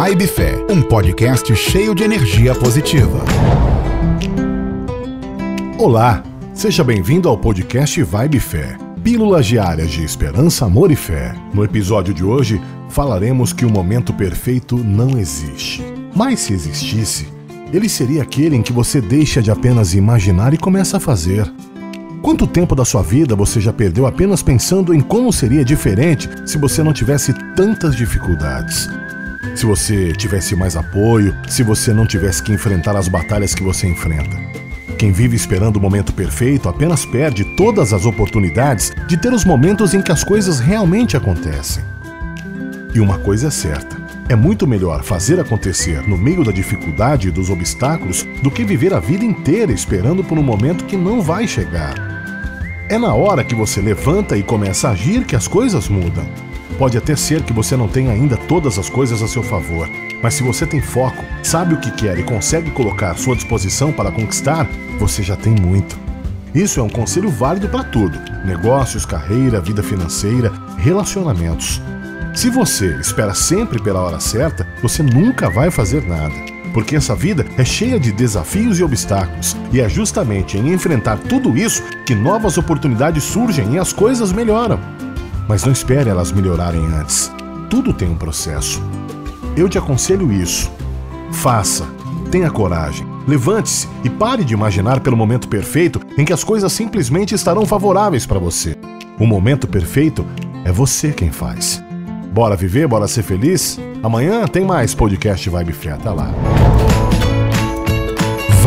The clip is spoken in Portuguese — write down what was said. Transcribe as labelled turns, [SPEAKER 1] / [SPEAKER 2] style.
[SPEAKER 1] Vibe Fé, um podcast cheio de energia positiva.
[SPEAKER 2] Olá, seja bem-vindo ao podcast Vibe Fé. Pílulas diárias de esperança, amor e fé. No episódio de hoje, falaremos que o momento perfeito não existe. Mas se existisse, ele seria aquele em que você deixa de apenas imaginar e começa a fazer. Quanto tempo da sua vida você já perdeu apenas pensando em como seria diferente se você não tivesse tantas dificuldades? Se você tivesse mais apoio, se você não tivesse que enfrentar as batalhas que você enfrenta? Quem vive esperando o momento perfeito apenas perde todas as oportunidades de ter os momentos em que as coisas realmente acontecem. E uma coisa é certa: é muito melhor fazer acontecer no meio da dificuldade e dos obstáculos do que viver a vida inteira esperando por um momento que não vai chegar. É na hora que você levanta e começa a agir que as coisas mudam. Pode até ser que você não tenha ainda todas as coisas a seu favor, mas se você tem foco, sabe o que quer e consegue colocar sua disposição para conquistar, você já tem muito. Isso é um conselho válido para tudo: negócios, carreira, vida financeira, relacionamentos. Se você espera sempre pela hora certa, você nunca vai fazer nada. Porque essa vida é cheia de desafios e obstáculos, e é justamente em enfrentar tudo isso que novas oportunidades surgem e as coisas melhoram. Mas não espere elas melhorarem antes. Tudo tem um processo. Eu te aconselho isso. Faça, tenha coragem, levante-se e pare de imaginar pelo momento perfeito em que as coisas simplesmente estarão favoráveis para você. O momento perfeito é você quem faz. Bora viver, bora ser feliz? Amanhã tem mais podcast Vibe Fé. Tá lá.